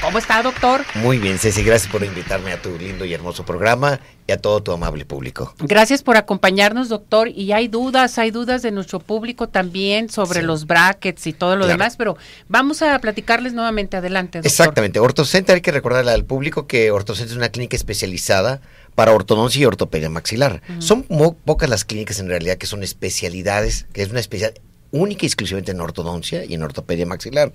¿Cómo está, doctor? Muy bien, Ceci, gracias por invitarme a tu lindo y hermoso programa y a todo tu amable público. Gracias por acompañarnos, doctor. Y hay dudas, hay dudas de nuestro público también sobre los brackets y todo lo demás, pero vamos a platicarles nuevamente. Adelante, doctor. Exactamente. Ortocenter, hay que recordarle al público que Ortocenter es una clínica especializada para ortodoncia y ortopedia maxilar. Son pocas las clínicas en realidad que son especialidades, que es una especialidad única y exclusivamente en ortodoncia y en ortopedia maxilar.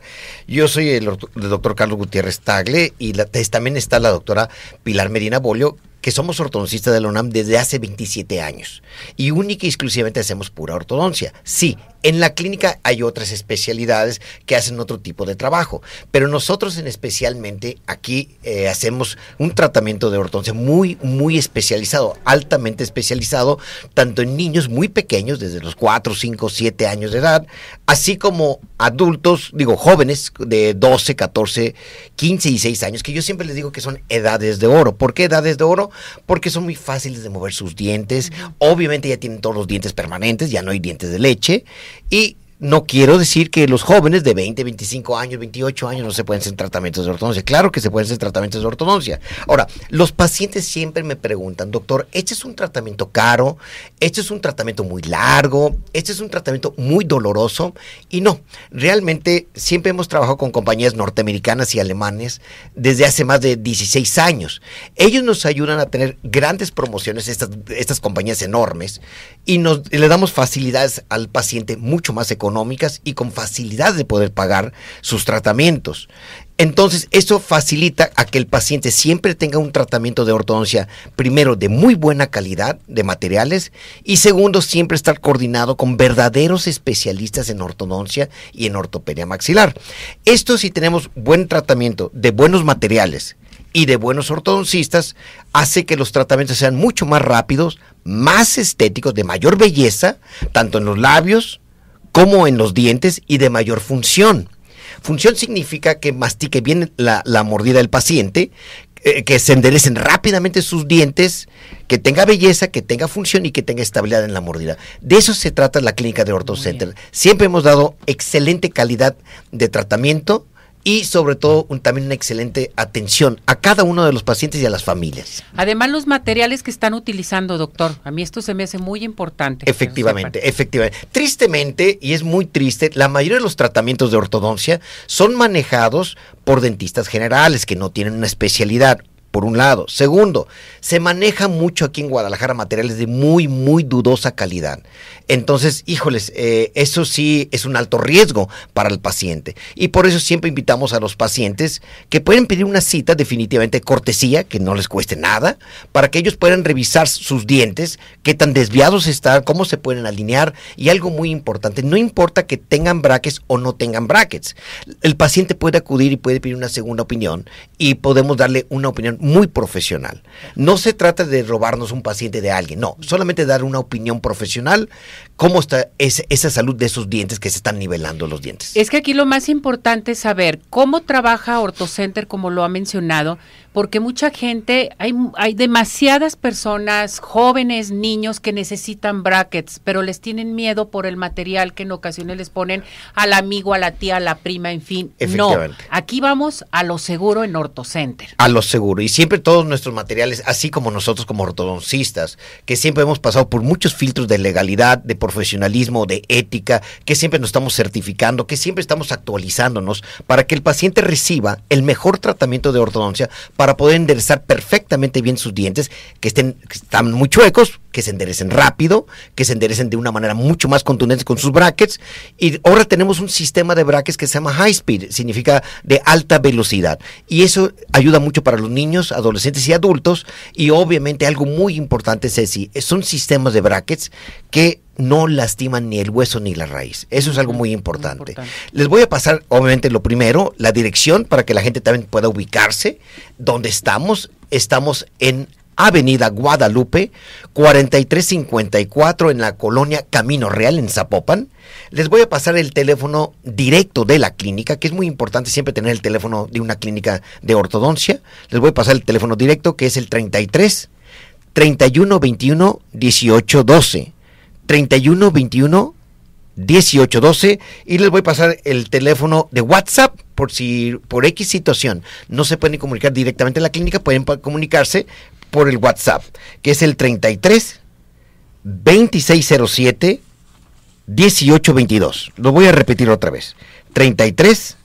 Yo soy el, doctor Carlos Gutiérrez Tagle y también está la doctora Pilar Medina Bolio, que somos ortodoncistas de la UNAM desde hace 27 años y única y exclusivamente hacemos pura ortodoncia. Sí, en la clínica hay otras especialidades que hacen otro tipo de trabajo, pero nosotros en especialmente aquí eh, hacemos un tratamiento de ortodoncia muy, muy especializado, altamente especializado, tanto en niños muy pequeños, desde los 4, 5, 7 años de edad, así como adultos, digo, jóvenes de 12, 14, 15 y 6 años, que yo siempre les digo que son edades de oro. ¿Por qué edades de oro? Porque son muy fáciles de mover sus dientes, obviamente ya tienen todos los dientes permanentes, ya no hay dientes de leche. Y no quiero decir que los jóvenes de 20, 25 años, 28 años no se pueden hacer tratamientos de ortodoncia. Claro que se pueden hacer tratamientos de ortodoncia. Ahora, los pacientes siempre me preguntan, doctor, ¿este es un tratamiento caro? ¿Este es un tratamiento muy largo? ¿Este es un tratamiento muy doloroso? Y no, realmente siempre hemos trabajado con compañías norteamericanas y alemanes desde hace más de 16 años. Ellos nos ayudan a tener grandes promociones, estas, estas compañías enormes, y nos le damos facilidades al paciente mucho más económicas y con facilidad de poder pagar sus tratamientos. Entonces, eso facilita a que el paciente siempre tenga un tratamiento de ortodoncia, primero, de muy buena calidad de materiales y segundo, siempre estar coordinado con verdaderos especialistas en ortodoncia y en ortopedia maxilar. Esto si tenemos buen tratamiento de buenos materiales y de buenos ortodoncistas, hace que los tratamientos sean mucho más rápidos, más estéticos, de mayor belleza, tanto en los labios, como en los dientes y de mayor función. Función significa que mastique bien la, mordida del paciente, eh, que se enderecen rápidamente sus dientes, que tenga belleza, que tenga función y que tenga estabilidad en la mordida. De eso se trata la clínica de OrtoCenter. Siempre hemos dado excelente calidad de tratamiento y sobre todo también una excelente atención a cada uno de los pacientes y a las familias. Además los materiales que están utilizando, doctor, a mí esto se me hace muy importante. Efectivamente, efectivamente. Tristemente, y es muy triste, la mayoría de los tratamientos de ortodoncia son manejados por dentistas generales que no tienen una especialidad por un lado. Segundo, se maneja mucho aquí en Guadalajara materiales de muy, muy dudosa calidad. Entonces, híjoles, eh, eso sí es un alto riesgo para el paciente. Y por eso siempre invitamos a los pacientes que pueden pedir una cita definitivamente cortesía, que no les cueste nada, para que ellos puedan revisar sus dientes, qué tan desviados están, cómo se pueden alinear. Y algo muy importante, no importa que tengan brackets o no tengan brackets. El paciente puede acudir y puede pedir una segunda opinión y podemos darle una opinión muy profesional. No se trata de robarnos un paciente de alguien, no, solamente dar una opinión profesional, cómo está esa salud de esos dientes que se están nivelando los dientes. Es que aquí lo más importante es saber cómo trabaja OrtoCenter, como lo ha mencionado, porque mucha gente, hay, hay demasiadas personas, jóvenes, niños que necesitan brackets, pero les tienen miedo por el material que en ocasiones les ponen al amigo, a la tía, a la prima, en fin. No, aquí vamos a lo seguro en OrtoCenter. A lo seguro. Y siempre todos nuestros materiales, así como nosotros como ortodoncistas, que siempre hemos pasado por muchos filtros de legalidad, de profesionalismo, de ética, que siempre nos estamos certificando, que siempre estamos actualizándonos para que el paciente reciba el mejor tratamiento de ortodoncia para poder enderezar perfectamente bien sus dientes, que estén están muy chuecos, que se enderecen rápido, que se enderecen de una manera mucho más contundente con sus brackets. Y ahora tenemos un sistema de brackets que se llama high speed, significa de alta velocidad. Y eso ayuda mucho para los niños, adolescentes y adultos. Y obviamente algo muy importante, Ceci, son sistemas de brackets que no lastiman ni el hueso ni la raíz. Eso es algo muy importante. Les voy a pasar, obviamente, lo primero, la dirección para que la gente también pueda ubicarse. ¿Dónde estamos? Estamos en Avenida Guadalupe, 4354 en la colonia Camino Real en Zapopan. Les voy a pasar el teléfono directo de la clínica, que es muy importante siempre tener el teléfono de una clínica de ortodoncia. Les voy a pasar el teléfono directo que es el 33 31 21 18 12. 31 21 1812 y les voy a pasar el teléfono de WhatsApp por si por X situación no se pueden comunicar directamente a la clínica, pueden comunicarse por el WhatsApp, que es el 33 2607 1822. Lo voy a repetir otra vez. 33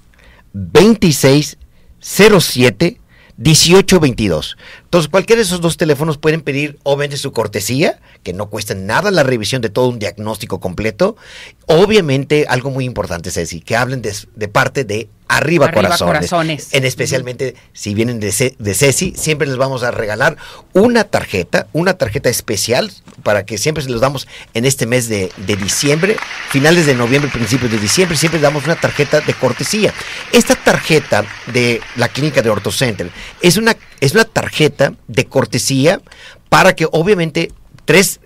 2607 1822. Entonces, cualquiera de esos dos teléfonos pueden pedir, obviamente, su cortesía, que no cuesta nada la revisión de todo un diagnóstico completo. Obviamente, algo muy importante, Ceci, que hablen de, de parte de Arriba, corazones. En especialmente si vienen de, de, Ceci, siempre les vamos a regalar una tarjeta, una tarjeta especial para que siempre se los damos en este mes de, de diciembre, finales de noviembre, principios de diciembre, siempre damos una tarjeta de cortesía. Esta tarjeta de la clínica de OrtoCenter es una, es una tarjeta de cortesía para que obviamente tres,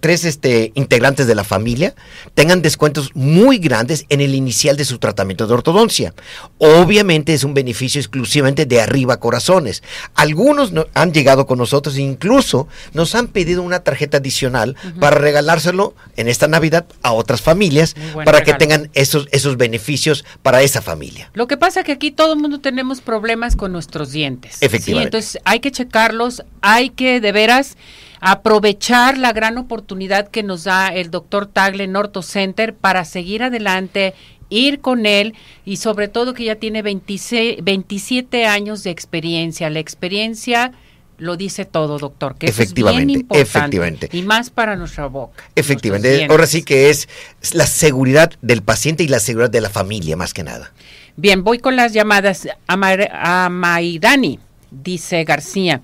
tres este, integrantes de la familia tengan descuentos muy grandes en el inicial de su tratamiento de ortodoncia. Obviamente es un beneficio exclusivamente de arriba corazones. Algunos han llegado con nosotros e incluso nos han pedido una tarjeta adicional para regalárselo en esta Navidad a otras familias para que tengan esos, esos beneficios para esa familia. Lo que pasa es que aquí todo el mundo tenemos problemas con nuestros dientes. Efectivamente. Entonces hay que checarlos, hay que de veras aprovechar la gran oportunidad que nos da el doctor Tagle en Orto Center para seguir adelante ir con él y sobre todo que ya tiene 26, 27 años de experiencia. La experiencia lo dice todo, doctor, que efectivamente, es bien importante efectivamente. y más para nuestra boca. Efectivamente, ahora sí que es la seguridad del paciente y la seguridad de la familia más que nada. Bien, voy con las llamadas a, a Maidani, dice García.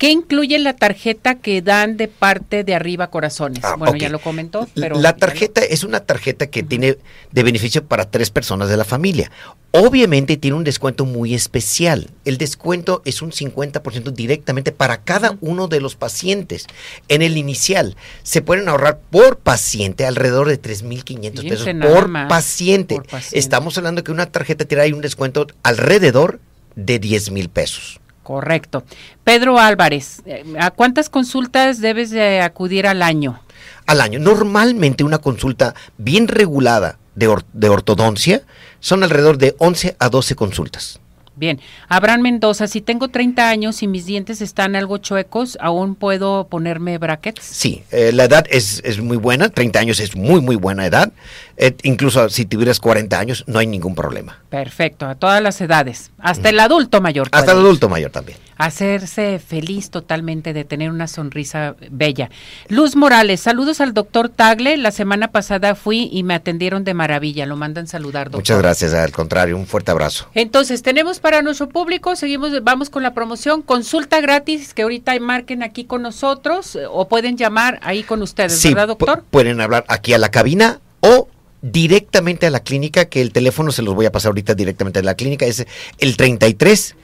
¿Qué incluye la tarjeta que dan de parte de arriba corazones? Ah, bueno, ya lo comentó, pero... La tarjeta es una tarjeta que tiene de beneficio para tres personas de la familia. Obviamente tiene un descuento muy especial. El descuento es un 50% directamente para cada uno de los pacientes. En el inicial se pueden ahorrar por paciente alrededor de 3.500 pesos por paciente. por paciente. Estamos hablando que una tarjeta tiene ahí un descuento alrededor de 10 mil pesos. Correcto. Pedro Álvarez, eh, ¿a cuántas consultas debes de acudir al año? Al año. Normalmente una consulta bien regulada de, de ortodoncia son alrededor de 11 a 12 consultas. Bien, Abraham Mendoza, si tengo 30 años y mis dientes están algo chuecos, ¿aún puedo ponerme brackets? Sí, eh, la edad es, es, muy buena, 30 años es muy, muy buena edad. Eh, incluso si tuvieras 40 años, no hay ningún problema. Perfecto, a todas las edades, hasta el adulto mayor. Hasta el adulto mayor también. Hacerse feliz totalmente de tener una sonrisa bella. Luz Morales, saludos al doctor Tagle. La semana pasada fui y me atendieron de maravilla. Lo mandan saludar, doctor. Muchas gracias, al contrario, un fuerte abrazo. Entonces, tenemos para nuestro público, seguimos, vamos con la promoción, consulta gratis, que ahorita marquen aquí con nosotros eh, o pueden llamar ahí con ustedes, ¿verdad, doctor? Pueden hablar aquí a la cabina o directamente a la clínica, que el teléfono se los voy a pasar ahorita directamente a la clínica, es el 33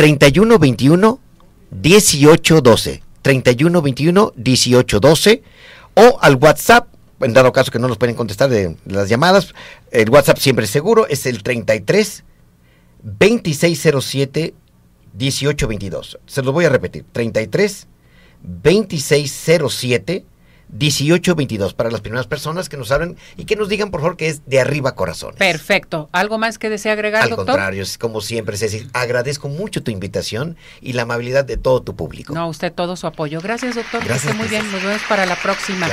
31 21 18 12. 31 21 18 12 o al WhatsApp en dado caso que no nos pueden contestar de las llamadas, el WhatsApp siempre es seguro, es el 33 2607 1822. Se los voy a repetir. 33 2607 1822 para las primeras personas que nos hablen y que nos digan por favor que es de arriba corazones. Perfecto. ¿Algo más que desea agregar, Al contrario, es como siempre, Ceci, agradezco mucho tu invitación y la amabilidad de todo tu público. No, usted todo su apoyo. Gracias, doctor. Gracias. muy bien. Nos vemos para la próxima.